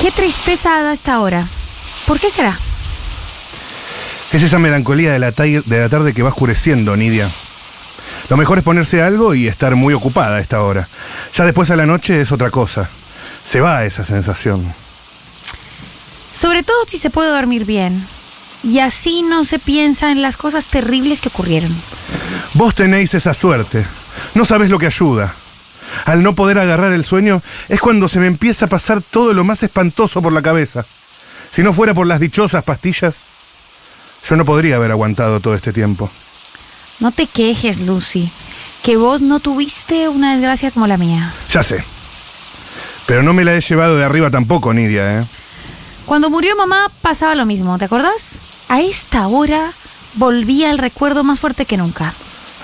Qué tristeza da esta hora. ¿Por qué será? Es esa melancolía de la, de la tarde que va oscureciendo, Nidia. Lo mejor es ponerse algo y estar muy ocupada a esta hora. Ya después a la noche es otra cosa. Se va esa sensación. Sobre todo si se puede dormir bien. Y así no se piensa en las cosas terribles que ocurrieron. Vos tenéis esa suerte. No sabés lo que ayuda. Al no poder agarrar el sueño es cuando se me empieza a pasar todo lo más espantoso por la cabeza. Si no fuera por las dichosas pastillas, yo no podría haber aguantado todo este tiempo. No te quejes, Lucy, que vos no tuviste una desgracia como la mía. Ya sé. Pero no me la he llevado de arriba tampoco, Nidia, ¿eh? Cuando murió mamá pasaba lo mismo, ¿te acordás? A esta hora volvía el recuerdo más fuerte que nunca.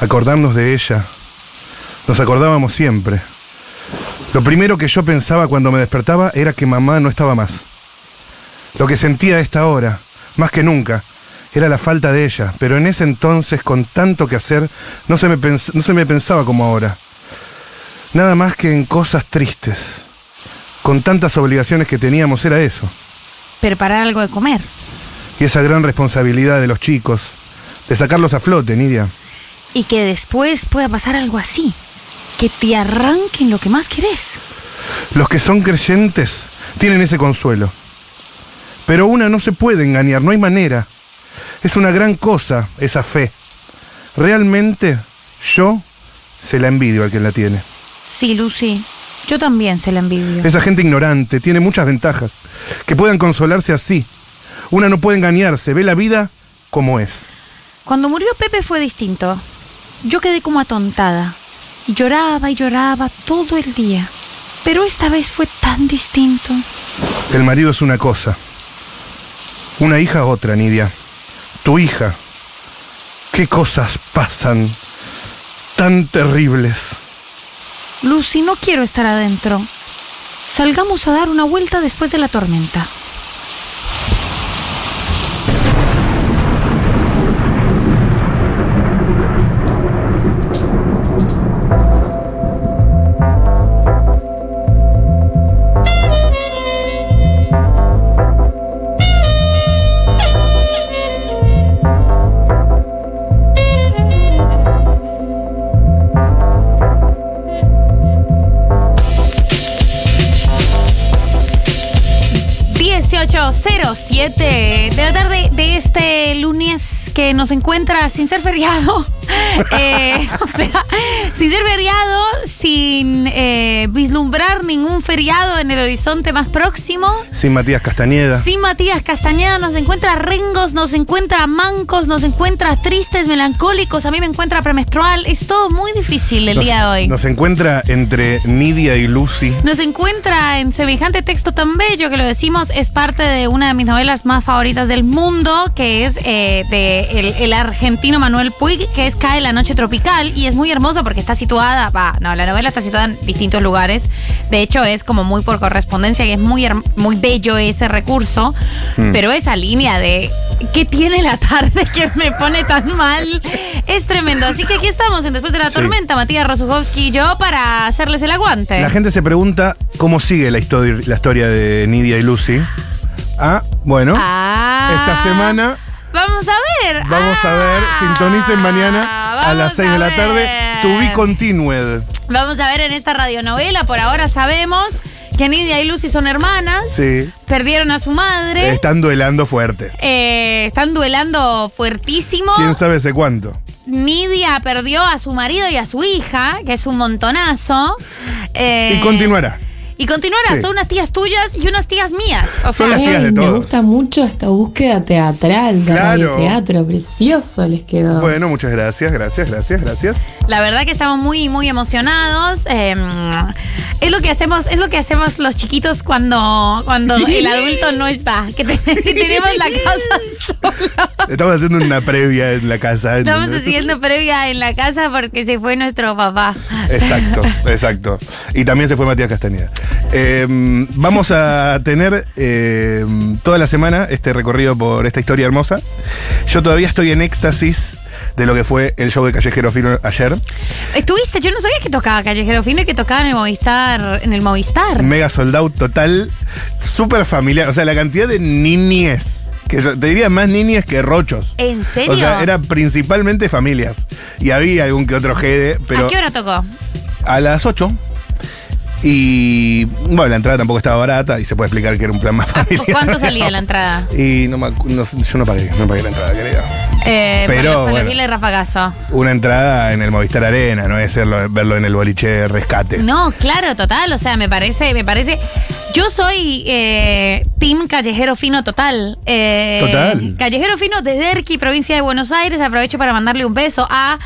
Acordarnos de ella. Nos acordábamos siempre. Lo primero que yo pensaba cuando me despertaba era que mamá no estaba más. Lo que sentía a esta hora, más que nunca, era la falta de ella, pero en ese entonces, con tanto que hacer, no se me, no se me pensaba como ahora. Nada más que en cosas tristes. Con tantas obligaciones que teníamos era eso. Preparar algo de comer. Y esa gran responsabilidad de los chicos, de sacarlos a flote, Nidia. Y que después pueda pasar algo así. Que te arranquen lo que más querés. Los que son creyentes tienen ese consuelo. Pero una no se puede engañar, no hay manera. Es una gran cosa esa fe. Realmente yo se la envidio al que la tiene. Sí, Lucy. Yo también se la envidio. Esa gente ignorante tiene muchas ventajas. Que puedan consolarse así. Una no puede engañarse, ve la vida como es. Cuando murió Pepe fue distinto. Yo quedé como atontada. Y lloraba y lloraba todo el día. Pero esta vez fue tan distinto. El marido es una cosa. Una hija otra, Nidia. Tu hija. ¿Qué cosas pasan tan terribles? Lucy, no quiero estar adentro. Salgamos a dar una vuelta después de la tormenta. ...18.07 de la tarde de este lunes que nos encuentra sin ser feriado. Eh, o sea, sin ser feriado, sin eh, vislumbrar ningún feriado en el horizonte más próximo. Sin Matías Castañeda. Sin Matías Castañeda nos encuentra rengos, nos encuentra mancos, nos encuentra tristes, melancólicos, a mí me encuentra premenstrual. Es todo muy difícil el Nos- día de hoy. Nos encuentra entre Nidia y Lucy. Nos encuentra en semejante texto tan bello que lo decimos, es parte de una de mis novelas más favoritas del mundo, que es eh, de el, el argentino Manuel Puig, que es Cae la noche tropical, y es muy hermosa porque está situada, va, no, la novela está situada en distintos lugares, de hecho es como muy por correspondencia y es muy, muy bello ese recurso, pero esa línea de ¿qué tiene la tarde que me pone tan mal? Es tremendo, así que aquí estamos en Después de la Sí. Tormenta, Matías Rosuchowski y yo para hacerles el aguante. La gente se pregunta cómo sigue la historia, la historia de Nidia y Lucy. Ah, bueno. Ah. Esta semana Vamos a ver. vamos a ver, Ah, sintonicen mañana a las vamos 6 de la tarde. To be continued. Vamos a ver en esta radionovela. Por ahora sabemos que Nidia y Lucy son hermanas. Sí. Perdieron a su madre. Están duelando fuerte. Eh, están duelando fuertísimo. ¿Quién sabe hace cuánto? Nidia perdió a su marido y a su hija, que es un montonazo. Eh, Y continuará. Y continuará. Sí. Son unas tías tuyas y unas tías mías. O sea, Son las tías de me todos. gusta mucho esta búsqueda teatral de Claro. teatro, precioso les quedó. Bueno, muchas gracias, gracias, gracias, gracias. La verdad que estamos muy, muy emocionados. Eh, es lo que hacemos, es lo que hacemos los chiquitos cuando, cuando el adulto no está. Que, te- que tenemos la casa sola. Estamos haciendo una previa en la casa. Estamos haciendo previa en la casa porque se fue nuestro papá. Exacto, exacto. Y también se fue Matías Castañeda. Eh, vamos a tener eh, toda la semana este recorrido por esta historia hermosa. Yo todavía estoy en éxtasis de lo que fue el show de Callejero Fino ayer. Estuviste, yo no sabía que tocaba Callejero Fino y que tocaba en el Movistar. En el Movistar. Mega sold out total, súper familiar. O sea, la cantidad de niñes, que yo te diría más niñes que rochos. ¿En serio? O sea, eran principalmente familias. Y había algún que otro jede, pero ¿A qué hora tocó? a las 8. Y bueno, la entrada tampoco estaba barata y se puede explicar que era un plan más Ah, familiar. ¿Cuánto salía la entrada? Y no, me acu- no sé, yo no pagué, no pagué la entrada, querida. Eh, Pero, bueno. Y Rafagazo. Una entrada en el Movistar Arena, no es verlo en el boliche rescate. No, claro, total. O sea, me parece, me parece. Yo soy eh, Team Callejero Fino total. Eh, Total. Callejero Fino de Derqui, provincia de Buenos Aires. Aprovecho para mandarle un beso a.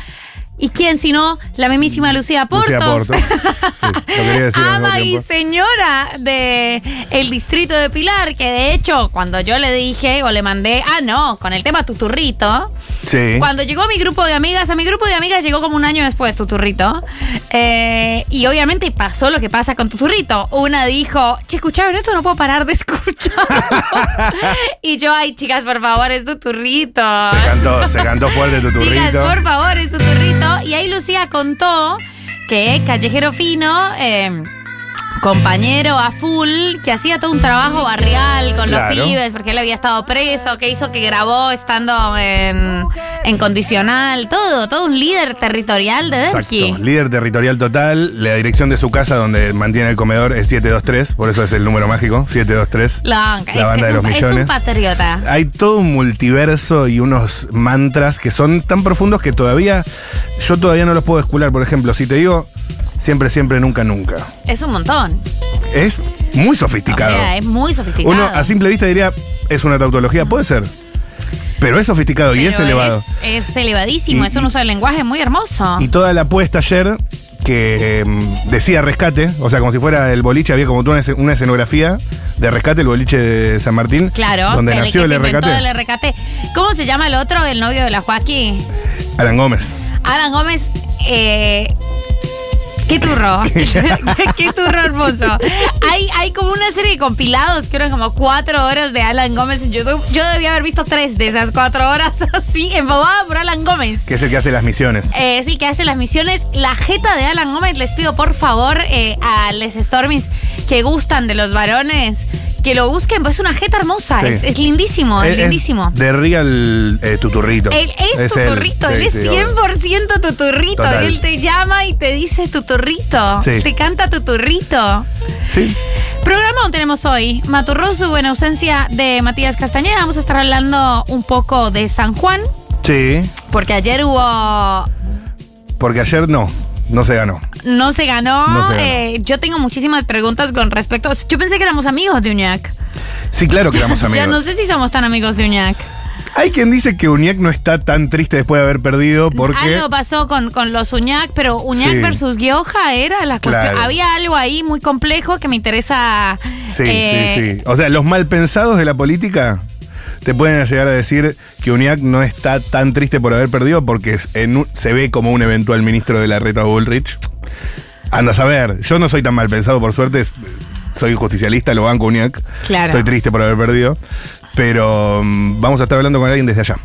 ¿Y quién sino? La mismísima Lucía Portos. Lucía Porto. Sí, lo quería decir al mismo Ama y señora de el distrito de Pilar, que de hecho, cuando yo le dije o le mandé, ah, no, con el tema tuturrito, Sí. cuando llegó a mi grupo de amigas, a mi grupo de amigas llegó como un año después Tuturrito. Eh, y obviamente pasó lo que pasa con Tuturrito. Una dijo, che, escucharon esto, no puedo parar de escucharlo. y yo, ay, chicas, por favor, es Tuturrito. Se cantó, se cantó fuerte tu Chicas, por favor, es Tuturrito. Y ahí Lucía contó que Callejero Fino... eh, compañero a full que hacía todo un trabajo barrial con Claro. los pibes porque él había estado preso, que hizo que grabó estando en, en condicional, todo, todo un líder territorial de. Exacto. Líder territorial total. La dirección de su casa donde mantiene el comedor es 723, por eso es el número mágico, 723. La banda es de un, los es un millones. patriota. Hay todo un multiverso y unos mantras que son tan profundos que todavía yo todavía no los puedo escular. Por ejemplo, si te digo siempre, siempre, nunca, nunca. Es un montón. Es muy O sofisticado. sea, es muy sofisticado. Uno a simple vista diría, es una tautología, puede ser. Pero es sofisticado y es elevado. Es, es elevadísimo, Y- es un uso del lenguaje muy hermoso. Y toda la apuesta ayer que em, decía rescate, o sea, como si fuera el boliche, había como una, una escenografía de rescate, el boliche de San Martín. Claro, Donde el nació que el se RKT. ¿Cómo se llama el otro, el novio de la Joaquín? Alan Gómez. Alan Gómez, eh, qué turro. qué turro hermoso. Hay, hay como una serie de compilados que eran como cuatro horas de Alan Gómez en YouTube. Yo debía haber visto tres de esas cuatro horas así, embobada por Alan Gómez. Que es el que hace las misiones. Eh, es el que hace las misiones. La jeta de Alan Gómez, les pido por favor eh, a les Stormies que gustan de los varones que lo busquen, pues es una jeta hermosa. Sí. Es, es lindísimo, es, lindísimo. De Real eh, Tuturrito. Él es, él. tuturrito, Sí, él es sí, obvio. 100% tuturrito. Total. Él te llama y te dice tuturrito. Sí. Te canta tuturrito. Sí. Programón tenemos hoy. Maturroso en ausencia de Matías Castañeda. Vamos a estar hablando un poco de San Juan, Sí. porque ayer hubo Porque ayer no, no se ganó. No se ganó. No se ganó. Eh, yo tengo muchísimas preguntas con respecto. Yo pensé que éramos amigos de Uñac. Sí, claro que éramos amigos. Ya no sé si somos tan amigos de Uñac. Hay quien dice que Uñac no está tan triste después de haber perdido porque. Algo pasó con, con los Uñac, pero Uñac Sí. versus Gioja era la cuestión. Claro. Había algo ahí muy complejo que me interesa. Sí, eh, sí, sí. O sea, los mal pensados de la política te pueden llegar a decir que Uñac no está tan triste por haber perdido porque en un- se ve como un eventual ministro de la reta Bullrich. Anda a saber. Yo no soy tan mal pensado, por suerte. Soy justicialista, lo banco Uñac. Claro. Estoy triste por haber perdido. Pero mm, vamos a estar hablando con alguien desde allá.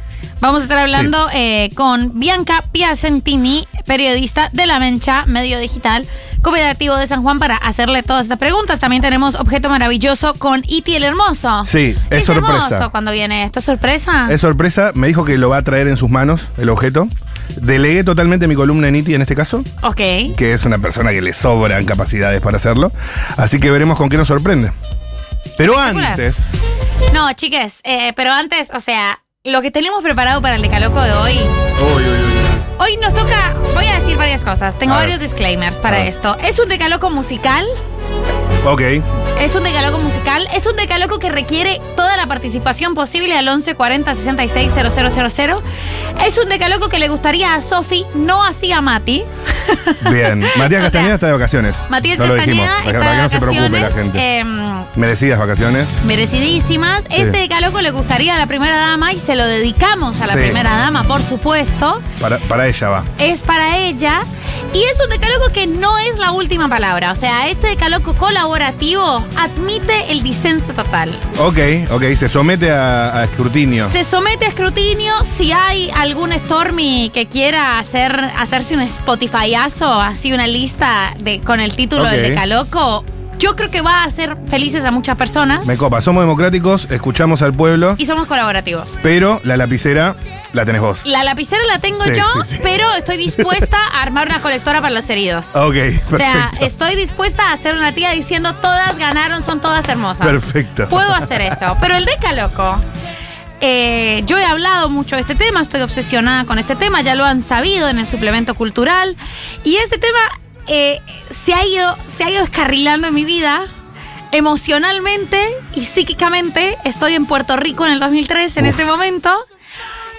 Vamos a estar hablando eh, con Bianca Piacentini, periodista de La Mencha, medio digital, cooperativo de San Juan, para hacerle todas estas preguntas. También tenemos Objeto Maravilloso con Iti el Hermoso. Sí, es sorpresa. hermoso cuando viene esto. ¿Es sorpresa? Es sorpresa, me dijo que lo va a traer en sus manos, el objeto. Delegué totalmente mi columna en Iti en este caso, Ok. que es una persona que le sobran capacidades para hacerlo. Así que veremos con qué nos sorprende. Pero antes, No, chiques, eh, pero antes, o sea, lo que tenemos preparado para el Decaloco de hoy. Uy, uy, uy. Hoy nos toca, voy a decir varias cosas. Tengo A ver. varios disclaimers A para ver. esto. Es un decaloco musical. Ok, Es un decaloco musical. Es un decaloco que requiere toda la participación posible al 1140 66 000. Es un decaloco que le gustaría a Sofi, no así a Mati. Bien. Matías Castañeda está de vacaciones. Matías Ya Castañeda está para de que no se preocupe la vacaciones. gente. em, Merecidas vacaciones. merecidísimas. Este decaloco le gustaría a la primera dama y se lo dedicamos a la Sí. primera dama, por supuesto. Para, para ella va. Es para ella. Y es un decalogo que no es la última palabra. O sea, este decalogo colaborativo admite el disenso total. Ok, ok, se somete a, a escrutinio. Se somete a escrutinio si hay algún Stormy que quiera hacer, hacerse un Spotifyazo, así una lista de, con el título Ok. del decaloco. Yo creo que va a hacer felices a muchas personas. Me copa, somos democráticos, escuchamos al pueblo, Y somos colaborativos. pero la lapicera la tenés vos. La lapicera la tengo Sí, yo, sí, sí. pero estoy dispuesta a armar una colectora para los heridos. Ok, O sea, perfecto. estoy dispuesta a hacer una tía diciendo todas ganaron, son todas hermosas. Perfecto. Puedo hacer eso. Pero el decaloco. eh, yo he hablado mucho de este tema, estoy obsesionada con este tema, ya lo han sabido en el suplemento cultural. Y este tema eh, se, ha ido, se ha ido descarrilando en mi vida. Emocionalmente y psíquicamente estoy en Puerto Rico en el 2003 en Uf. este momento.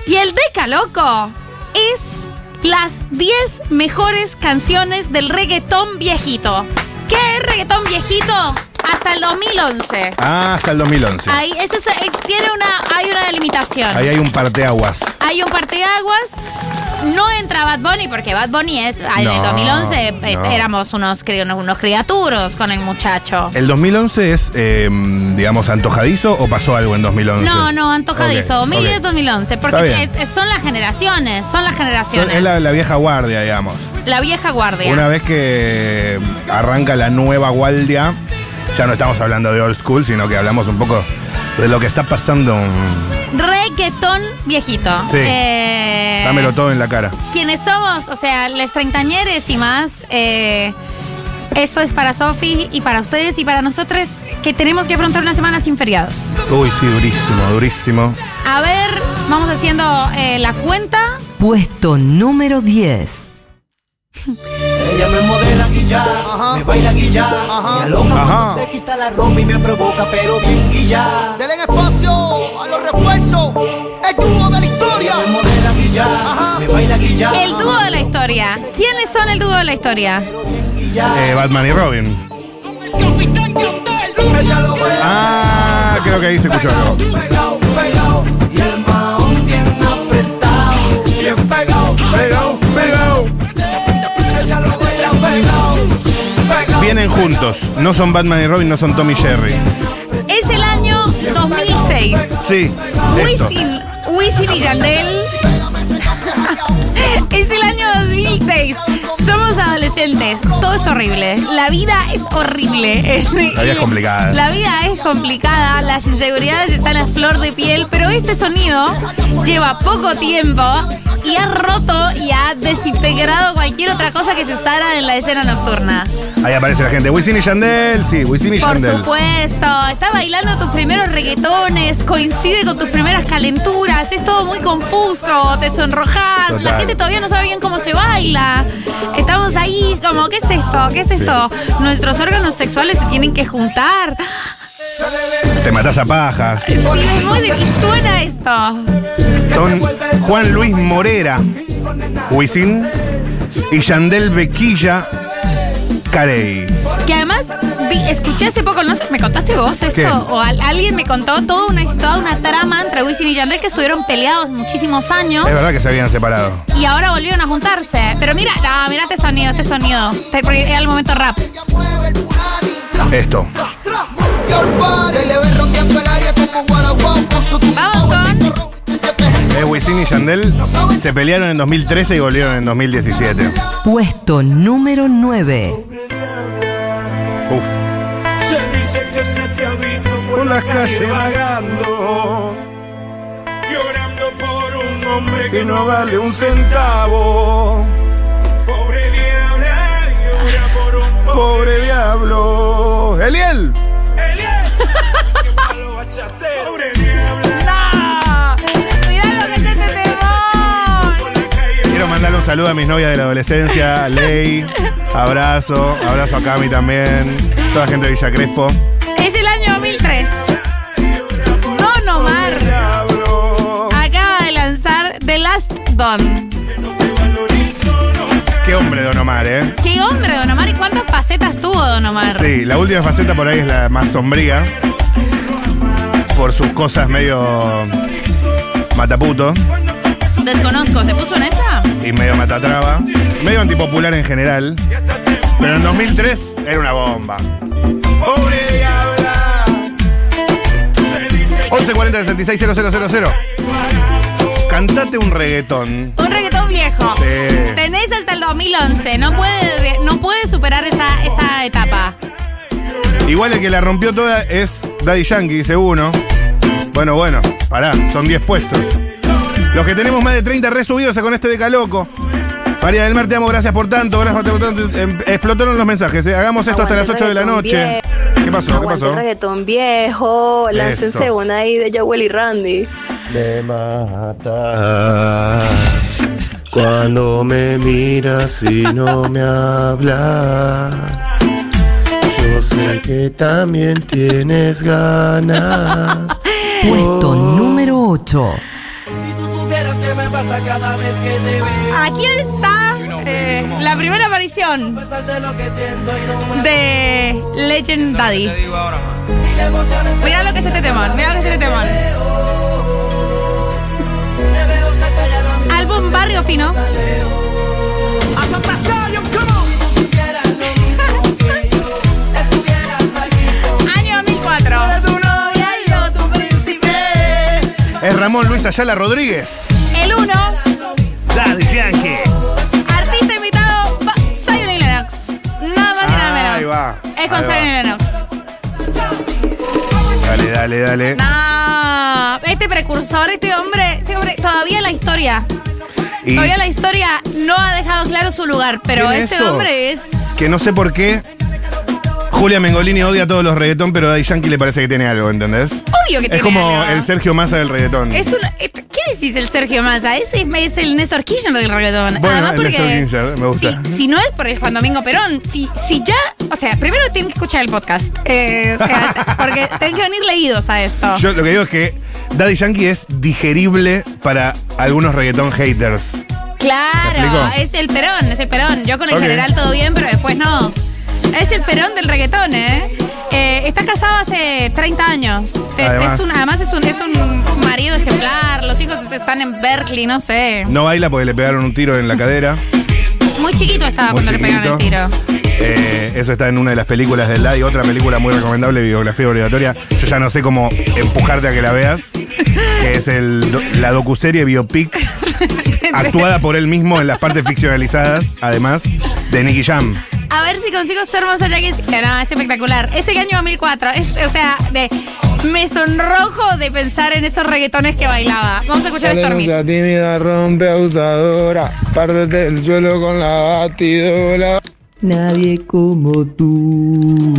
Y el Decaloco es las 10 mejores canciones del reggaetón viejito. ¿Qué es reggaetón viejito? Hasta el 2011. Ah, hasta el 2011. Ahí, este es- es- tiene una, hay una delimitación. Ahí hay un parteaguas. Hay un parteaguas. No entra Bad Bunny porque Bad Bunny es. En el No, 2011 eh, no. éramos unos, cri- unos, unos criaturos con el muchacho. ¿El 2011 es, eh, digamos, antojadizo o pasó algo en 2011? No, no, antojadizo. Ok, 2010, ok. 2011. Está Porque bien. es- es- son las generaciones. Son las generaciones. Es la, la vieja guardia, digamos. La vieja guardia. Una vez que arranca la nueva guardia, ya no estamos hablando de old school, sino que hablamos un poco de lo que está pasando. Reggaetón viejito. Sí. Eh, Dámelo todo en la cara. Quienes somos, o sea, les treintañeres y más. eh, esto es para Sofi y para ustedes y para nosotros que tenemos que afrontar una semana sin feriados. Uy, sí, durísimo, durísimo. A ver, vamos haciendo eh, la cuenta. Puesto número 10. Ella me modela guilla, me baila guilla, me aloca Ajá. cuando se quita la ropa y me provoca, pero bien guilla. Denle espacio a los refuerzos. El dúo de la historia. Me modela guilla, me baila guilla, El dúo de la historia. ¿Quiénes son el dúo de la historia? guilla. Eh, Batman y Robin. Ella Ah, creo que ahí se escuchó algo. Vienen juntos. No son Batman y Robin, no son Tommy y Jerry. Es el año 2006. Sí. esto. Wisin, Wisin y Yandel. es el año 2006. Somos adolescentes. Todo es horrible. La vida es horrible. La vida es complicada. La vida es complicada. Las inseguridades están a flor de piel. Pero este sonido lleva poco tiempo y ha roto y ha desintegrado cualquier otra cosa que se usara en la escena nocturna. Ahí aparece la gente. Wisin y Yandel, sí, Wisin y Por Yandel. supuesto, está bailando tus primeros reggaetones, coincide con tus primeras calenturas, es todo muy confuso, te sonrojas, la gente todavía no sabe bien cómo se baila. Estamos ahí como, ¿qué es esto? ¿Qué es esto? Nuestros órganos sexuales se tienen que juntar. Te matás a pajas. Es muy y suena esto. Son Juan Luis Morera, Wisin, y Yandel Bequilla Carey. Que además vi- escuché hace poco, no sé, ¿me contaste vos esto? ¿Qué? O al- alguien me contó toda una, toda una trama entre Wisin y Yandel que estuvieron peleados muchísimos años. Es verdad que se habían separado. Y ahora volvieron a juntarse. Pero mira, no, mira este sonido, este sonido. Porque era el momento rap. Esto. Se le ve rodeando el área como Guaraguao con su Vamos con. Es Wisin y Yandel se pelearon en 2013 y volvieron en 2017. Puesto número 9. Uf. Se dice que se te ha visto Por las calles vagando, llorando por un hombre que no vale un centavo. pobre diabla llora por un Pobre diablo. Eliel. Pobre diabla. Mandarle un saludo a mis novias de la adolescencia, a Ley. Abrazo, abrazo a Cami también. Toda la gente de Villa Crespo. Es el año 2003. Don Omar acaba de lanzar The Last Don. Qué hombre Don Omar, ¿eh? ¡Qué hombre, Don Omar! ¿Y cuántas facetas tuvo Don Omar? Sí, la última faceta por ahí es la más sombría. Por sus cosas medio mataputo. Desconozco, ¿se puso en esa? y medio matatraba, medio antipopular en general, pero en 2003 era una bomba. ¡Pobre diabla! 1140 66 000. Cantate un reggaetón. Un reggaetón viejo. Sí. Tenés hasta el 2011. No puede, no puede superar esa, esa etapa. Igual el que la rompió toda es Daddy Yankee, dice uno. Bueno, bueno, pará, son 10 puestos. Los que tenemos más de 30 resubidos con este de loco. María del Mar, te amo, gracias por tanto, gracias por tanto. Em, Explotaron los mensajes, ¿eh? hagamos esto hasta las 8 de la noche. ¿Qué pasó? ¿Qué pasó? reggaetón viejo, láncense una ahí de Joel y Randy. Me matas cuando me miras y no me hablas. Yo sé que también tienes ganas. Puesto número 8. Aquí está eh, la primera aparición de Legend Daddy. Mira lo que es este temón, mira lo que es este me Álbum Barrio Fino. Es Ramón Luis Ayala Rodríguez. El 1. Daddy Yankee. Artista invitado, Zion y Lennox. Nada más y nada menos. Ahí va, Es con Zion y Lennox. Dale, dale, dale. No, este precursor, este hombre, este hombre, todavía la historia, Y todavía la historia no ha dejado claro su lugar, pero ¿Quién este eso? hombre es que no sé por qué. Julia Mengolini odia a todos los reggaetón, pero a Daddy Yankee le parece que tiene algo, ¿entendés? obvio que tiene Es como algo. el Sergio Massa del reggaetón. Es un, et- ¿Qué decís el Sergio Massa? Ese es, es el Néstor Kirchner del reggaetón. Bueno, Además el porque Néstor Kirchner, me gusta. Si, si no es por el Juan Domingo Perón, si, si ya, o sea, primero tienen que escuchar el podcast, eh, o sea, porque tienen que venir leídos a esto. Yo lo que digo es que Daddy Yankee es digerible para algunos reggaetón haters. ¿Me Claro, es el Perón, es el Perón. Yo con el general todo bien, pero después no. Es el Perón del reggaetón, ¿eh? Eh, está casado hace 30 años. Es, Además. es un, además es un, es un marido ejemplar. Los hijos están en Berkeley, no sé. No baila porque le pegaron un tiro en la cadera. Muy chiquito estaba Muy cuando le pegaron el tiro. Eh, eso está en una de las películas del Daddy. Otra película muy recomendable, biografía obligatoria. Yo ya no sé cómo empujarte a que la veas. Que es el, la docuserie biopic actuada por él mismo en las partes ficcionalizadas, además, de Nicky Jam. Ver si consigo ser más allá que no, es espectacular. Ese año 2004, es, o sea, de, me sonrojo de pensar en esos reggaetones que bailaba. Vamos a escuchar Stormis. tímida, rompe abusadora. Párdete el suelo con la batidora. Nadie como tú.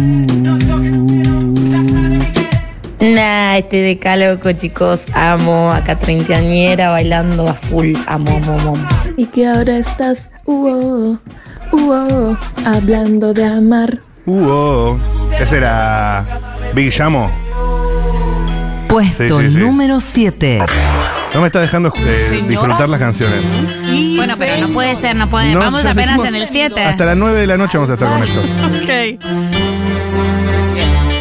Nah, este de loco, chicos. Amo. Acá treintañera bailando a full. Amo, amo, amo. Y que ahora estás, uh, uh, hablando de amar. Uh, oh. Ese era Big Llamo. Puesto Sí, sí, sí. número 7. No me está dejando eh, disfrutar las canciones. Bueno, pero no puede ser, no puede. No, Vamos ya apenas dijimos- en el 7. Hasta las 9 de la noche vamos a estar con esto. Ok.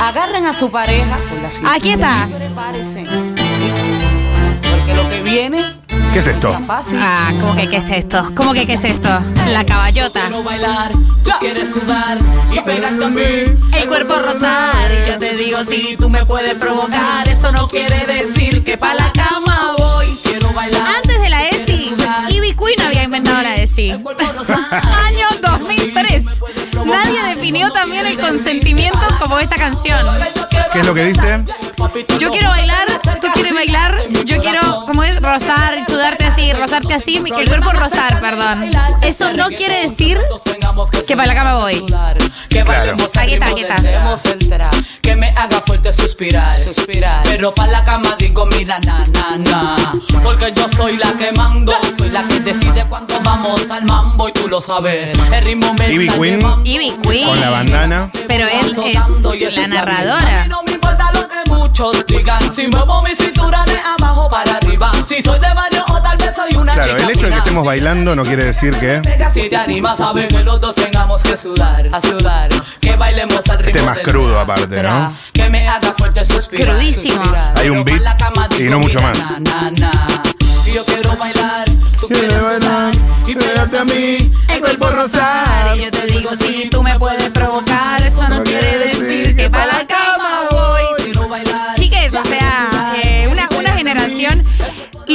Agarren a su pareja con la cintura. Aquí está. Prepárense. Porque lo que viene ¿Qué es esto? Ah, ¿cómo que qué es esto? ¿Cómo que qué es esto? La caballota. Quiero bailar, quieres sudar y pegarte a mí. El cuerpo rosar. Y yo te digo si tú me puedes provocar. Eso no quiere decir que pa' la cama voy. Quiero bailar. Antes de la ESI, Ivy Queen había inventado la ESI. El cuerpo rosar. Año 2003. Nadie definió también el consentimiento como esta canción. ¿Qué es lo que dice? Yo quiero bailar, tú quieres bailar, yo quiero. Rozar, sudarte así, rozarte así, que el cuerpo rozar, perdón. Eso no quiere decir que para la cama voy. Que Claro. Aquí está, aquí está. Que me haga fuerte suspirar, suspirar. Pero para la cama digo, mira, na, na, na. Porque yo soy la que mando, soy la que decide cuando vamos al mambo y tú lo sabes. El ritmo me Ivy está Queen. Ivy Queen. Con la bandana. Pero él es la narradora. Muchos digan. Si muevo mi cintura de abajo para arriba. Si soy de barrio o tal vez soy una Claro, chica el hecho de que fina. estemos bailando no quiere decir que. Si te animas, sabes que los dos tengamos que sudar, a sudar. Que bailemos al ritmo Este es más del crudo tra, aparte, tra. ¿no? Que me haga fuerte suspirar. Crudísimo. suspirar. Hay un Pero beat pa' la cama y digo, no mucho mira, más. na, na, na. Y yo quiero bailar, tú quieres sudar y pegarte a mí, el cuerpo rosar. Y yo te digo, si tú me puedes provocar, eso no quiere decir que para la cama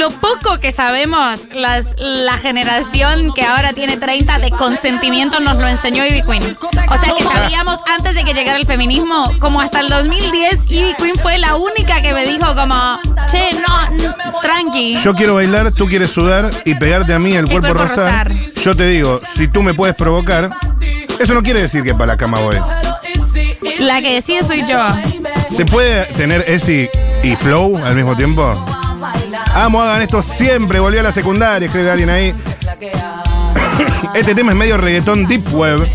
Lo poco que sabemos, las, la generación que ahora tiene 30 de consentimiento nos lo enseñó Ivy Queen. O sea que sabíamos antes de que llegara el feminismo, como hasta el 2010, Ivy Queen fue la única que me dijo como, che, no, tranqui. Yo quiero bailar, tú quieres sudar y pegarte a mí el cuerpo, cuerpo rosar. rosar. Yo te digo, si tú me puedes provocar, eso no quiere decir que para la cama voy. La que decide soy yo. ¿Se puede tener Esi y Flow al mismo tiempo? Amo, hagan esto siempre. Volví a la secundaria, escribe alguien ahí. Este tema es medio reggaetón deep web.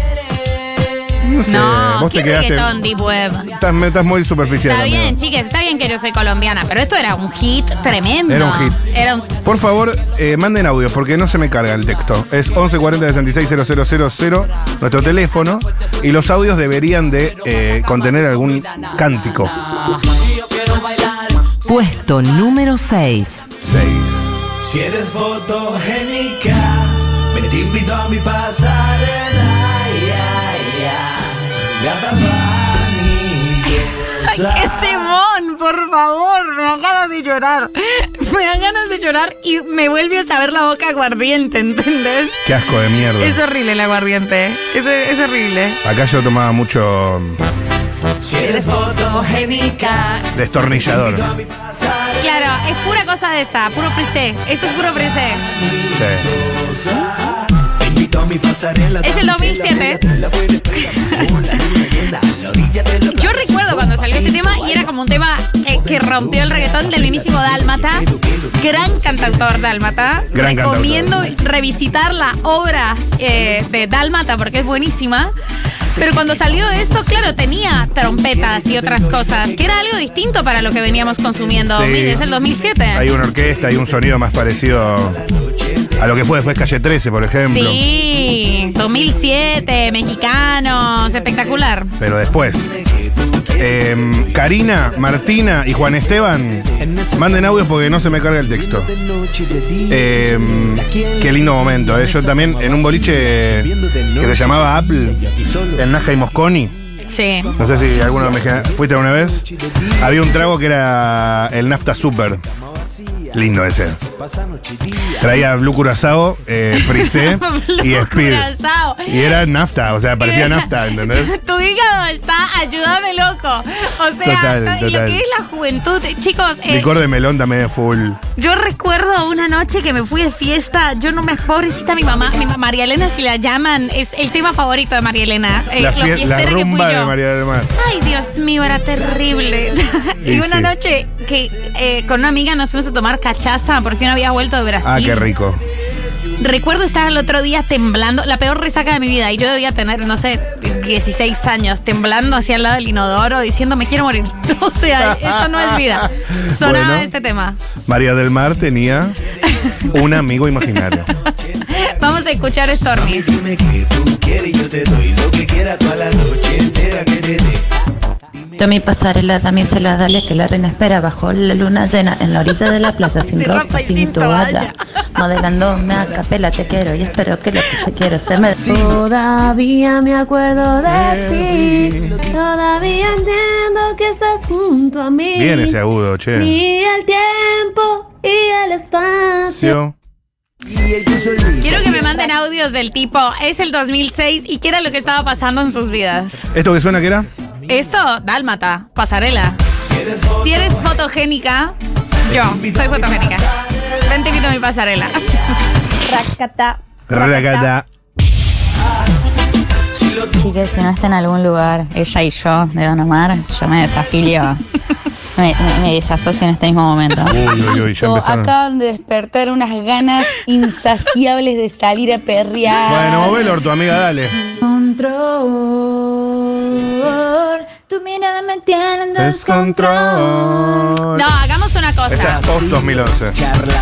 No sé, No, vos ¿qué te quedaste. reggaetón deep web? Estás, estás muy superficial. Está amigo. bien, chiques, está bien que yo soy colombiana, pero esto era un hit tremendo. Era un hit. Era un- Por favor, eh, manden audios porque no se me carga el texto. Es 1140 66 000, nuestro teléfono. Y los audios deberían de eh, contener algún cántico. Puesto número 6. Si eres fotogénica, me te invito a mi pasarela. Ya, ya. Gata ¡Ay, Vanilla. qué temón! Por favor, me dan ganas de llorar. Me dan ganas de llorar y me vuelve a saber la boca aguardiente, ¿entendés? Qué asco de mierda. Es horrible el aguardiente. Es, es horrible. Acá yo tomaba mucho Si eres fotogénica, destornillador. Claro, es pura cosa de esa, puro frisé. Esto es puro frisé. Sí. Es el 2007. Yo recuerdo cuando salió este tema y era como un tema eh, que rompió el reggaetón del mismísimo Dálmata. Gran cantautor Dálmata. Gran Recomiendo revisitar la obra eh, de Dálmata porque es buenísima. Pero cuando salió esto, claro, tenía trompetas y otras cosas, que era algo distinto para lo que veníamos consumiendo. Sí. Es el 2007. Hay una orquesta, hay un sonido más parecido a lo que fue después Calle 13, por ejemplo. Sí, 2007, mexicanos, espectacular. Pero después. Eh, Karina, Martina y Juan Esteban, manden audios porque no se me carga el texto. Eh, qué lindo momento. eh. Yo también en un boliche que se llamaba Apple, en Nazca y Mosconi. Sí. No sé si alguno me fuiste alguna vez. Había un trago que era el Nafta Super. Lindo ese. Traía Blue Curazao, eh, Frisé y. Curazao. Y era nafta, o sea, parecía nafta, ¿entendés? Tu hígado está, ayúdame loco. O sea, Total, y lo que es la juventud, chicos, eh, Licor de melón también full. yo recuerdo una noche que me fui de fiesta, yo no me pobrecita mi mamá, mi mamá María Elena si la llaman, es el tema favorito de María Elena, eh, La, lo fie- la fiestera que fui rumba de yo. María del Mar. Ay, Dios mío, era terrible. y Y una sí. noche que eh, con una amiga nos fuimos a tomar cachaza porque uno había vuelto de Brasil. Ah, qué rico. Recuerdo estar el otro día temblando, la peor resaca de mi vida, y yo debía tener, no sé, 16 años, temblando hacia el lado del inodoro, diciendo me quiero morir. O sea, eso no es vida. Sonaba Bueno. este tema. María del Mar tenía un amigo imaginario. Vamos a escuchar Stormy. Dime que tú quieres yo te doy lo que quiera toda la noche entera que te dé. Mi pasarela también se la dale que la reina espera bajo la luna llena en la orilla de la playa sin Sin ropa y sin sin toalla. Modelándome a capela te quiero y espero que lo que se quiere se me Todavía me acuerdo de ti. Todavía entiendo que estás junto a mí. Bien ese agudo, che. Y el tiempo y el espacio. Quiero que me manden audios del tipo, es el 2006 y qué era lo que estaba pasando en sus vidas. ¿Esto que suena que era? Esto, dálmata, pasarela. Si eres fotogénica, yo soy fotogénica. Ven, te invito a mi pasarela. Racata. Racata. Chicas, si no está en algún lugar, ella y yo, de Don Omar, yo me desafilio. Me, me- me desasocio en este mismo momento. Uy, uy, uy, ya empezaron. Acaban de despertar unas ganas insaciables de salir a perrear. Bueno, Velor, tu amiga, dale. Control. Me Descontrol. No, hagamos una Esa cosa. es post 2011.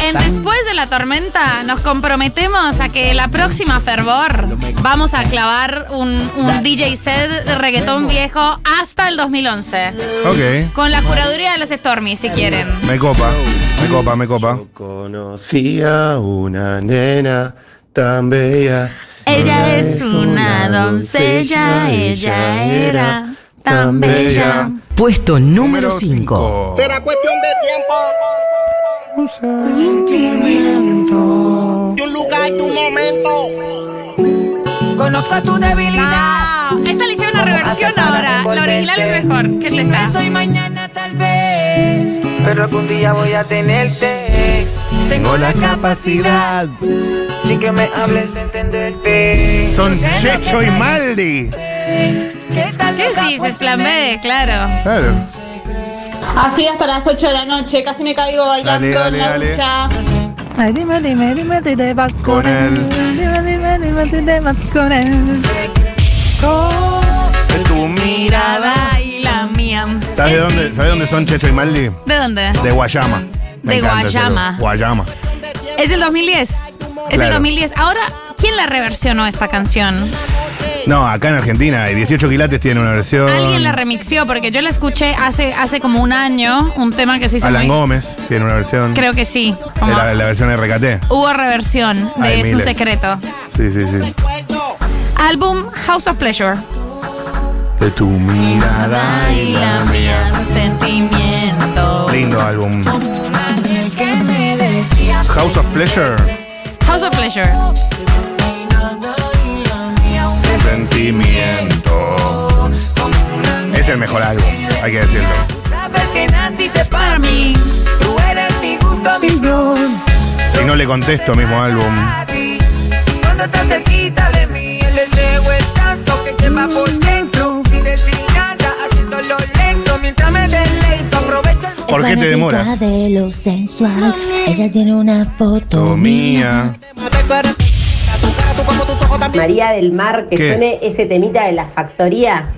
En Después de la tormenta nos comprometemos a que la próxima fervor vamos a clavar un, un DJ set de reggaetón viejo hasta el 2011. Ok. Con la curaduría de los Stormy, si quieren. Me copa. Me copa, me copa. Conocí a una nena tan bella. Ella es una doncella, ella era tan bella. Puesto número 5. Será cuestión de tiempo. Sentimiento. Y un lugar, tu momento. Conozco tu debilidad. No, esta le hicieron una reversión ahora. La original es mejor. ¿Qué es Si esta? soy mañana tal vez. Pero algún día voy a tenerte. Tengo la capacidad. Sin que me hables entenderte. Son Checho y te- Maldi. ¿Qué tal ¿Qué Plan B, claro. Claro. Así hasta las 8 de la noche, casi me caigo bailando Dale, dale, en la dale. ducha. Ay, dime, dime, dime si te vas Con él. Dime, dime, dime si te vas con él. De tu Mirada y la mía. ¿Sabes de Es- dónde, ¿Sabes dónde son Checho y Maldi? ¿De dónde? De Guayama. Me De encanta ese Guayama. lugar. Guayama. Es el 2010. Es el Claro. 2010. Ahora, ¿quién la reversionó esta canción? No, acá en Argentina, y 18 quilates tiene una versión. Alguien la remixió porque yo la escuché hace, hace como un año, un tema que se hizo Alan muy- Gómez tiene una versión. Creo que sí. Como La, la versión RKT. hubo reversión de Hay Es un miles. secreto. Sí, sí, sí. Álbum House of Pleasure. De tu mirada y la mía, sentimiento. Lindo álbum. House of Pleasure. House of Pleasure. Sentimiento. Es el mejor álbum, hay que decirlo. Sabes que naciste para mí. Tú eres mi gusto, mi flor. Si no le contesto, mismo álbum. a ti. Cuando estás cerquita de mí, el deseo es tanto que quema por dentro. Sin decir nada, haciéndolo lento. Mientras me deleito, aprovecho el ¿Por qué te demoras? de lo sensual. Ella tiene una foto mía. María del Mar, que ¿Qué? suene ese temita de la factoría.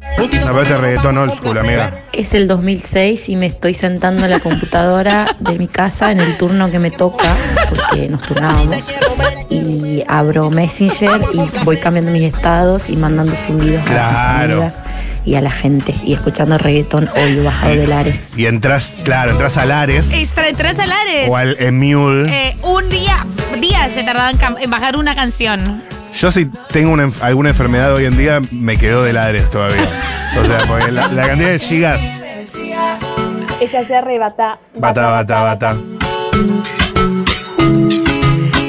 Me parece reggaetón old school, amiga. Es el 2006 y me estoy sentando en la computadora de mi casa en el turno que me toca, porque nos turnábamos. Y abro Messenger y voy cambiando mis estados y mandando zumbidos a mis amigas y a la gente. Y escuchando reggaetón hoy bajado de Lares. Y entras, claro, entras a Lares Extra tres alares. o al Emule. Eh, un día, días se tardaban en, en bajar una canción. Yo si tengo una alguna enfermedad hoy en día, me quedo de Lares todavía. O sea, porque la, la cantidad de gigas. Ella se arrebata. Bata, bata, bata.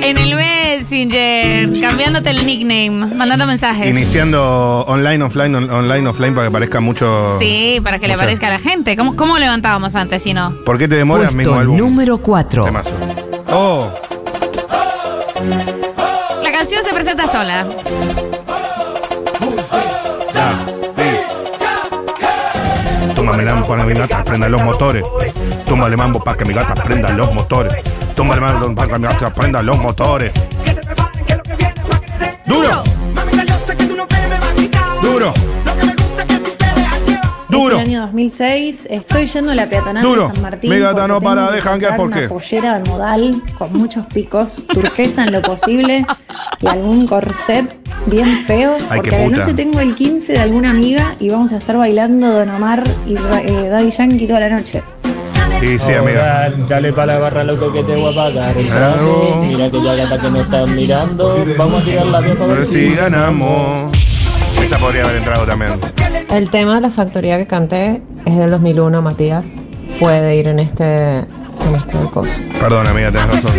En el Messenger, cambiándote el nickname, mandando mensajes. Iniciando online, offline, on- online, offline para que parezca mucho. Sí, para que le parezca a la gente. ¿Cómo, cómo levantábamos antes si no? ¿Por qué te demoras mismo Puesto álbum? número 4. Temazo. Oh, canción se presenta sola. Tómame mambo para que mi gata prenda los motores. Tómale mambo para que mi gata prenda los motores. Tómale mambo para que mi gata prenda los motores. ¡Duro! ¡Duro! ¡Duro! Es el año 2006, estoy yendo a la peatonal Duro. de San Martín. Mi gata porque no para de janguear, ¿por qué? Una pollera de modal con muchos picos, turquesa en lo posible y algún corset bien feo. Ay, porque qué a la puta. noche tengo el 15 de alguna amiga y vamos a estar bailando Don Omar y eh, Daddy Yankee toda la noche. Sí, sí, amiga. Ahora, Dale para la barra, loco, que te voy a pagar. Claro. Mira que ya gata que me están mirando. Vamos a tirar la vieja Pero si ganamos. Esa podría haber entrado también. El tema de la factoría que canté es del 2001, Matías. Puede ir en este, en este coso. Perdón, amiga, tenés razón.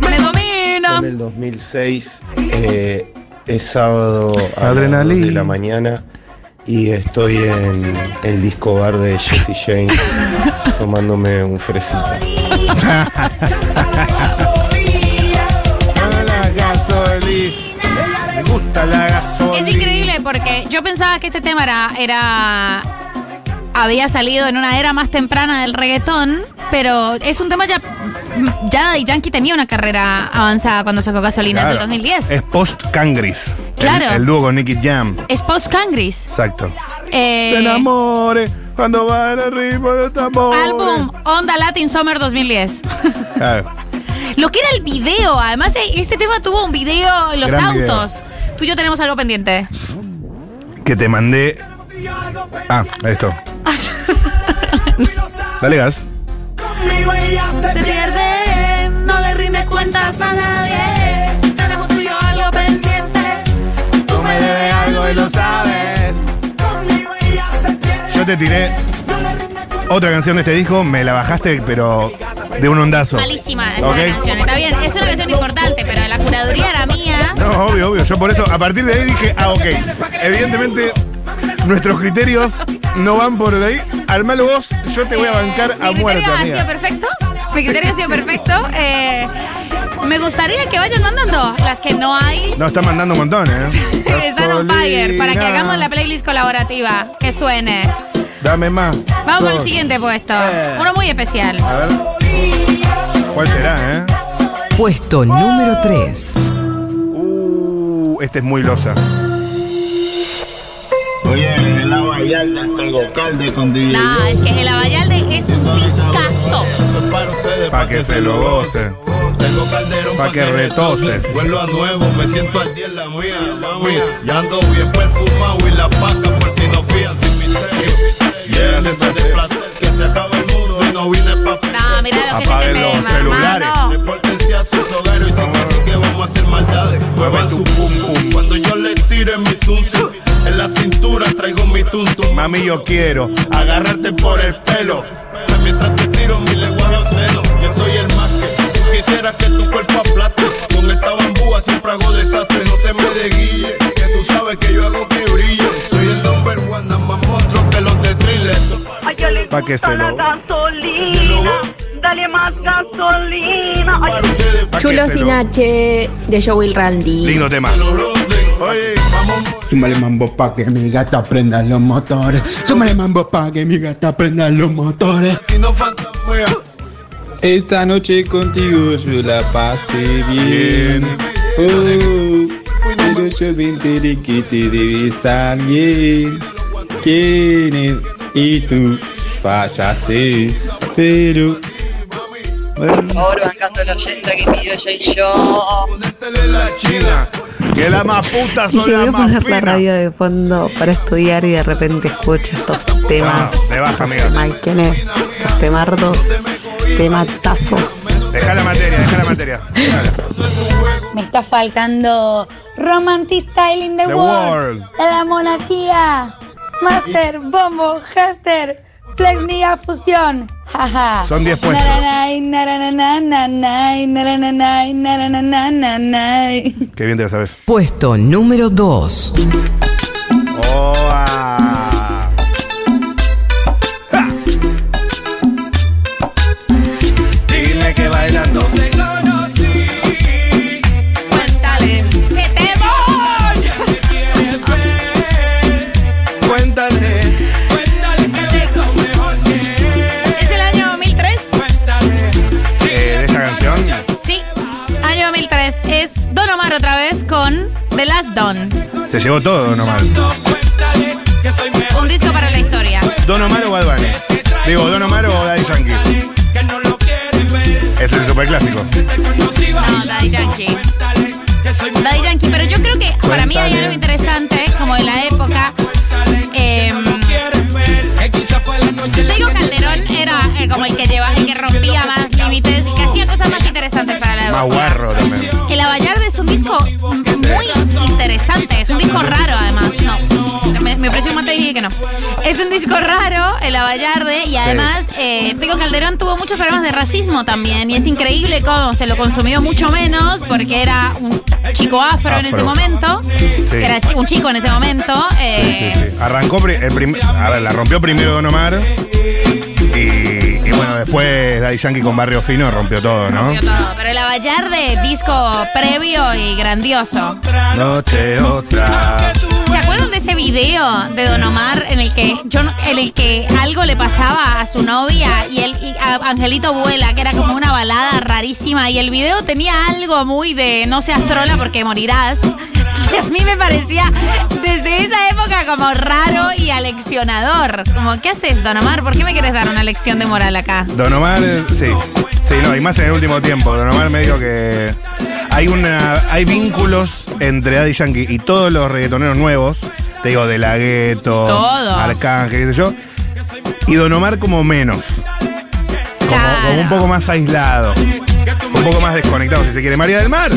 ¡Me domina! En el 2006 eh, es sábado a las Adrenalina. 2 de la mañana y estoy en el disco bar de Jesse James tomándome un fresita. La gasolina. Me gusta la gasolina. Es increíble porque yo pensaba que este tema era, era había salido en una era más temprana del reggaetón, pero es un tema ya ya Yankee tenía una carrera avanzada cuando sacó Gasolina en el Claro. 2010. Es post Cangris. Claro. El, el dúo con Nicky Jam. Es post Cangris. Exacto. Eh, Te enamores cuando va el ritmo de tambor. álbum Onda Latin Summer 2010. Claro. Lo que era el video, además eh, este tema tuvo un video en los Gran video. Tú y yo tenemos algo pendiente. Que te mandé. Ah, esto. Dale gas. Se pierde, no le rinde cuentas a nadie. Tenemos tú y yo algo pendiente. Tú me debes algo y lo sabes. Yo te tiré otra canción de este disco, me la bajaste, pero de un ondazo. Malísima esa Ok. canción. Está bien, es una canción importante, pero la curaduría era mía. No, obvio, obvio. Yo por eso, a partir de ahí dije, ah, ok. Evidentemente, nuestros criterios no van por ahí. Armalo vos, yo te voy a bancar a Mi muerte, criterio ha sido perfecto. Mi criterio ha sido perfecto. Eh, me gustaría que vayan mandando las que no hay. No, está mandando un montón, ¿eh? Están on fire para que hagamos la playlist colaborativa. Que suene. Dame más. Vamos con el siguiente puesto. Eh. Uno muy especial. A ver. ¿Cuál será, eh? Puesto número 3. Uh, este es muy losa. Oye, en la Vallarta tengo calde con DJ. No, es que el Abayalde es un discazo. Pa' que se lo goce. Tengo calderón Pa' que retose. Vuelvo a nuevo, me siento al día en la mía, mami. Ya ando bien perfumado y la paca por si no fían sin misterio. Llévense de placer que se acaba el mundo y no vine pa' No, mira lo que es Apaguen este los tema, celulares. hermano. Repórtense a sus hogares y sin así que vamos a hacer maldades. Muevan su pum pum. Cuando yo le tire mi tum en la cintura traigo mi tum. Mami, yo quiero. Agarrarte por el pelo. Mientras te tiro mi lenguaje al seno. Yo soy el más que tú quisieras que tu cuerpo aplaste. Con esta bambúa siempre hago desastre. No te me desguille. Que tú sabes que yo hago que brille. Soy el number one, más monstruo que los de thriller. Pa' que se lo. Dale más gasolina. Chulo sin H de Joey Randy. Lindo tema. Oye, vamos. Súmale mambo pa' que mi gata prenda los motores. Súmale mambo pa' que mi gata prenda los motores. Esta noche contigo yo la pasé bien. Oh, pero yo me enteré que te debes a alguien. ¿Quién es? Y tú fallaste. Pero. Ahora bancando el oyente que pidió yo y yo. La china. Que la más puta Y son yo voy las a más poner la radio de fondo para estudiar y de repente escucho estos temas. No, de baja, amiga. Ay, ¿quién es? Estos temardos, tematazos. Deja la materia, deja la materia. Dale. Me está faltando Romantic Style in the, The World. World. De la monarquía. Master, Bombo, Haster, Flex Niga Fusión. Son 10 puestos. Naranay, narananananay, narananay, narananananay. Qué bien te la sabes. Puesto número 2. Oh, ah. Otra vez con The Last Don. Se llevó todo, Don Omar. Un disco para la historia. Don Omar o Bad Bunny. Digo, Don Omar o Daddy Yankee. Es el superclásico. No, Daddy Yankee. Daddy Yankee, pero yo creo que para mí hay algo interesante, como de la época. Eh, Tego Calderón era eh, como el que llevaba, el que rompía más límites y más interesantes para la Más época. guarro también. El Avallarde es un disco muy interesante, es un disco raro además. No, me, me ofreció un mate y dije que no. Es un disco raro, el Avallarde, y además eh, Tego Calderón tuvo muchos problemas de racismo también, y es increíble cómo se lo consumió mucho menos porque era un chico afro, en ese momento, Sí. era un chico en ese momento. eh, Sí, sí, sí. Arrancó, el a ver, la rompió primero Don Omar. Bueno, después Daddy Yankee con Barrio Fino rompió todo, ¿no? rompió todo. Pero el Avallarde, disco previo y grandioso. Noche otra. ¿Se acuerdan de ese video de Don Omar en el que yo en el que algo le pasaba a su novia y él y a Angelito vuela, que era como una balada rarísima y el video tenía algo muy de no seas trola porque morirás. que a mí me parecía desde esa época como raro y aleccionador. Como, ¿qué haces, Don Omar? ¿Por qué me quieres dar una lección de moral acá? Don Omar, sí. Sí, no, y más en el último tiempo. Don Omar medio que. Hay una. hay vínculos entre Daddy Yankee y todos los reggaetoneros nuevos. Te digo, De La Todos. Arcángel, qué sé yo. Y Don Omar como menos. Como, como un poco más aislado. Un poco más desconectado, si se quiere. María del Mar,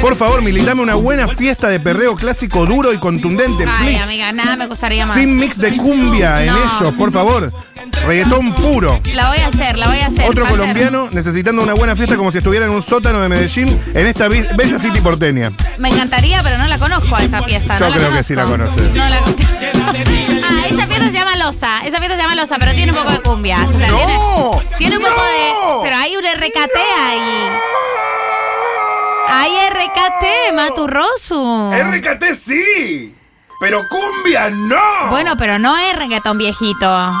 por favor, militame una buena fiesta de perreo clásico duro y contundente, Ay, please. amiga, nada me gustaría más. Sin mix de cumbia en ellos, por favor. Reggaetón puro. La voy a hacer, la voy a hacer. Otro colombiano necesitando una buena fiesta como si estuviera en un sótano de Medellín en esta bella city porteña. Me encantaría, pero no la conozco a esa fiesta. Yo no creo que conozco. sí la conoces. No la Ah, Losa. Esa fiesta se llama Losa, pero tiene un poco de cumbia. O sea, ¡No! tiene, tiene un poco ¡No! de. Pero hay un RKT ahí. Hay RKT, Maturrosu. RKT sí, pero cumbia no. Bueno, pero no es reggaetón viejito.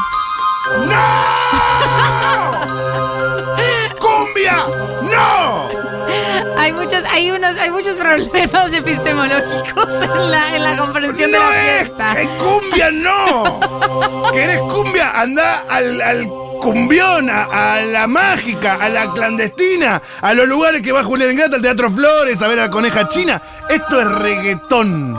¡Cumbia! Hay muchos, hay unos, hay muchos problemas epistemológicos en la, en la comprensión de ¡No la es! fiesta. ¡Es cumbia no! ¿Querés cumbia? Anda al, al cumbión, a, a la mágica, a la clandestina, a los lugares que va Julián Ingrata, al Teatro Flores, a ver a la coneja china. Esto es reggaetón.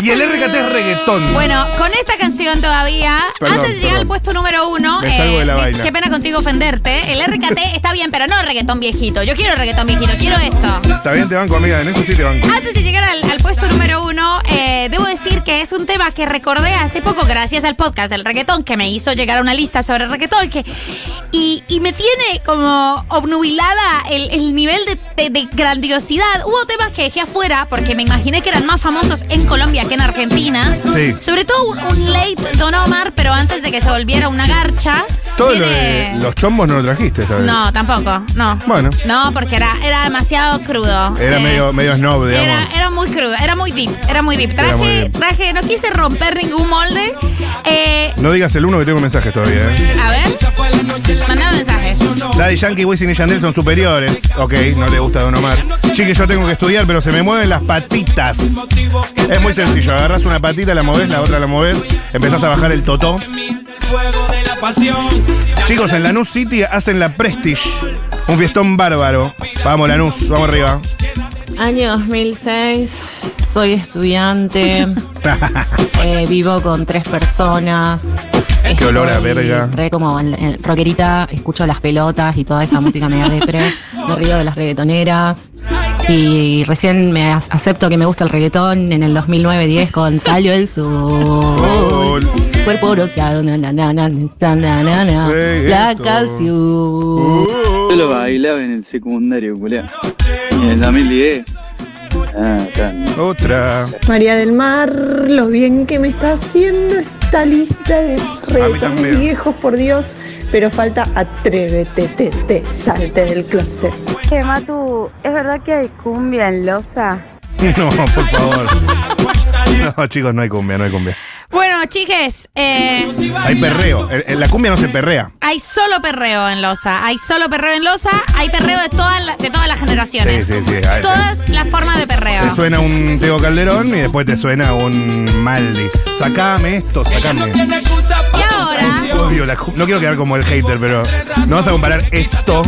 Y el RKT es reggaetón. Bueno, con esta canción todavía, Perdón, antes de llegar perdón. al puesto número uno, Me salgo de la di- vaina. qué pena contigo ofenderte, el RKT está bien, pero no reggaetón viejito. Yo quiero reggaetón viejito, quiero esto. Está bien, te banco, amiga. En eso sí te banco. Antes de llegar al, al puesto número uno, eh, debo decir que es un tema que recordé hace poco gracias al podcast del reggaetón que me hizo llegar a una lista sobre reggaetón que, y, y me tiene como obnubilada el, el nivel de, de- de grandiosidad. Hubo temas que dejé afuera porque me imaginé que eran más famosos en Colombia que en Argentina. Sí. Sobre todo un, un late Don Omar, pero antes de que se volviera una garcha. Todo lo viene- de los chombos no lo trajiste esta vez. No, tampoco, no. Bueno. No, porque era, era demasiado crudo. Era Eh, medio, medio snob, digamos. era, era muy crudo, era muy deep, era muy deep. Muy Traje, deep. traje, no quise romper ningún molde. Eh, No digas el uno que tengo mensajes todavía, ¿eh? a ver, mandame mensajes. Daddy Yankee, Wisin y Yandel son superiores. Ok, no le gusta Don Omar. Chique, yo tengo que estudiar, pero se me mueven las patitas. Es muy sencillo. Agarras una patita, la movés, la otra la movés, empezás a bajar el totó. Chicos, en Lanús City hacen la Prestige. Un fiestón bárbaro. Vamos, Lanús, vamos arriba. Año 2006, soy estudiante, eh, vivo con tres personas. Qué olor a verga. Re como en- en rockerita, escucho las pelotas y toda esa música media depre. Me río de las reggaetoneras. Y recién me acepto que me gusta el reggaetón en el 2009-10 con Salió el Sol. Cuerpo bronceado, na, na, na, na, na, na, na, la canción. Yo lo bailaba en el secundario, culé. En el 2010 otra. María del Mar, lo bien que me está haciendo esta lista de también. viejos, por Dios. Pero falta atrévete, te, te, salte del closet. Che, Matu, ¿es verdad que hay cumbia en Loza? No, por favor. No, chicos, no hay cumbia, no hay cumbia. Bueno, chiques, eh, Hay perreo. En- en La cumbia no se perrea. Hay solo perreo en Loza. Hay solo perreo en Loza. Hay perreo de, todas la- de todas las generaciones. Sí, sí, sí. Todas las formas de perreo. Te suena un Teo Calderón y después te suena un Maldi. Sacame esto, sacame. Y ahora, Odio la cum- no quiero quedar como el hater, pero no vas a comparar esto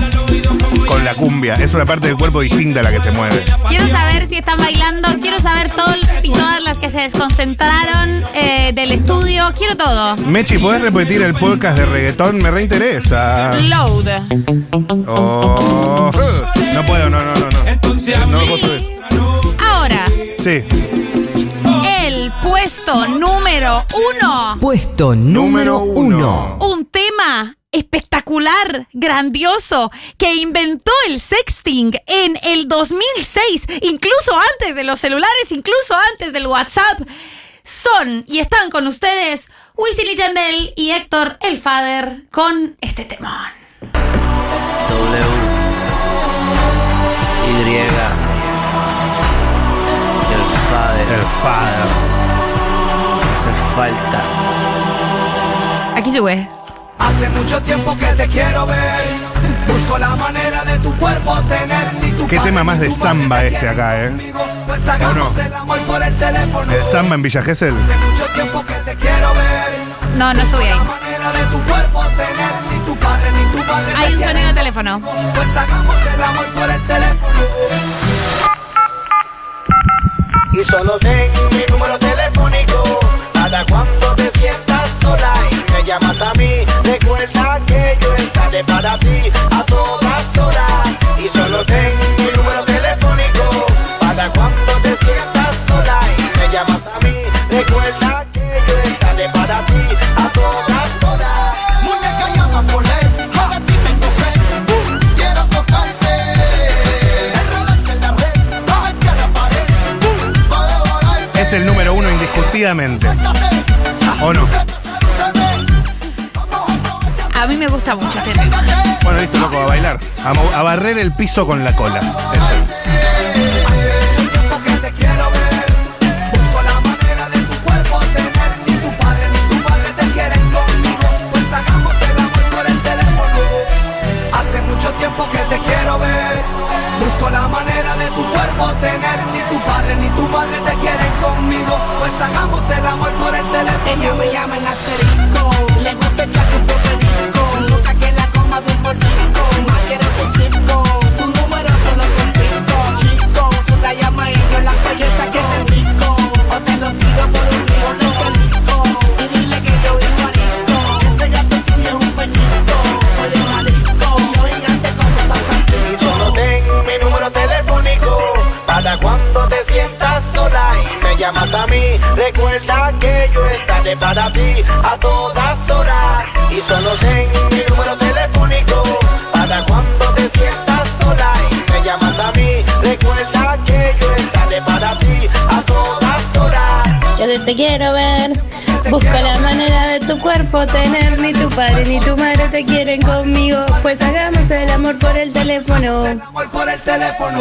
con la cumbia. Es una parte del cuerpo distinta la que se mueve. quiero saber si están bailando. Quiero saber todo y todas las que se desconcentraron eh, del estudio. Quiero todo. Mechi, ¿podés repetir el podcast de reggaetón? Me reinteresa. Load. Oh, no puedo, no, no, no, no. No lo puedo subir. Ahora, Sí. el puesto número uno. Puesto número uno. Un tema espectacular, grandioso, que inventó el sexting en el 2006, incluso antes de los celulares, incluso antes del WhatsApp. Son y están con ustedes Wisin y Yandel y Héctor el Father con este temón. W Y el father El father hace falta Aquí sube. Hace mucho tiempo que te quiero ver. Busco la manera de tu cuerpo tener ni tu Qué padre tema más de samba te este acá, ¿eh? conmigo. Pues hagamos el amor por el teléfono. ¿El samba en Villa Gesell? Hace mucho tiempo que te quiero ver. No, no subí ahí. manera de tu cuerpo tener ni tu padre ni tu madre te Hay un sonido de teléfono. Pues hagamos el amor por el teléfono. Y solo ten mi número telefónico para cuando te sientas sola y me llamas a mí. Recuerda que yo estaré para ti a todas horas. Y solo ten mi número telefónico para cuando te sientas sola y me llamas a mí. Recuerda que yo estaré para ti a todas horas. Muñeca llama por ley, tengo. Uh, quiero tocarte. Enredarte en la red, bajarte a la pared. Uh, devorarte. Es el número uno indiscutidamente. ¿O no? A mí me gusta mucho este tema. Bueno, listo, loco, a bailar. A, mo- a barrer el piso con la cola. Eso. Ni tu padre ni tu madre te quieren conmigo. Pues hagamos el amor por el teléfono. Hace mucho tiempo que te quiero ver. Busco la manera de tu cuerpo tener. Ni tu padre ni tu madre te quieren conmigo. Pues hagamos el amor por el teléfono. Ella me llama en asterisco. Le gusta echar tu disco. Nunca que la coma de un mordisco. Más tu circo. Tu número te lo confisco. Chico, tú la llamas y yo la belleza que te rico. O te lo tiro por un río, no pelisco. Y dile que yo vivo arisco. Ese gato tuyo es un peñito. Oye, marisco. Yo gigante como San solo ten mi número telefónico para cuando te sientas llamas a mí. Recuerda que yo estaré para ti a todas horas. Y solo ten mi número telefónico para cuando te sientas sola y me llamas a mí. Te quiero ver. Busco la manera de tu cuerpo tener. Ni tu padre ni tu madre te quieren conmigo. Pues hagamos el amor por el teléfono. por el teléfono.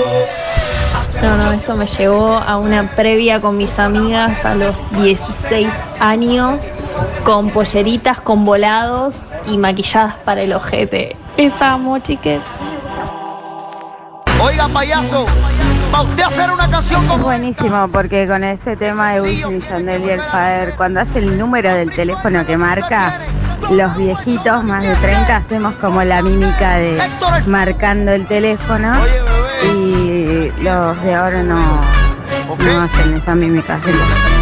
No, no, eso me llevó a una previa con mis amigas a los 16 años, con polleritas, con volados y maquilladas para el ojete. Les amo, chiques. Oiga, payaso, para usted hacer una canción Es buenísimo porque con este tema de Wisin y Yandel y el Fader, cuando hace el número del teléfono que marca, los viejitos más de 30 hacemos como la mímica de marcando el teléfono y los de ahora no, no hacen esa mímica. hacen-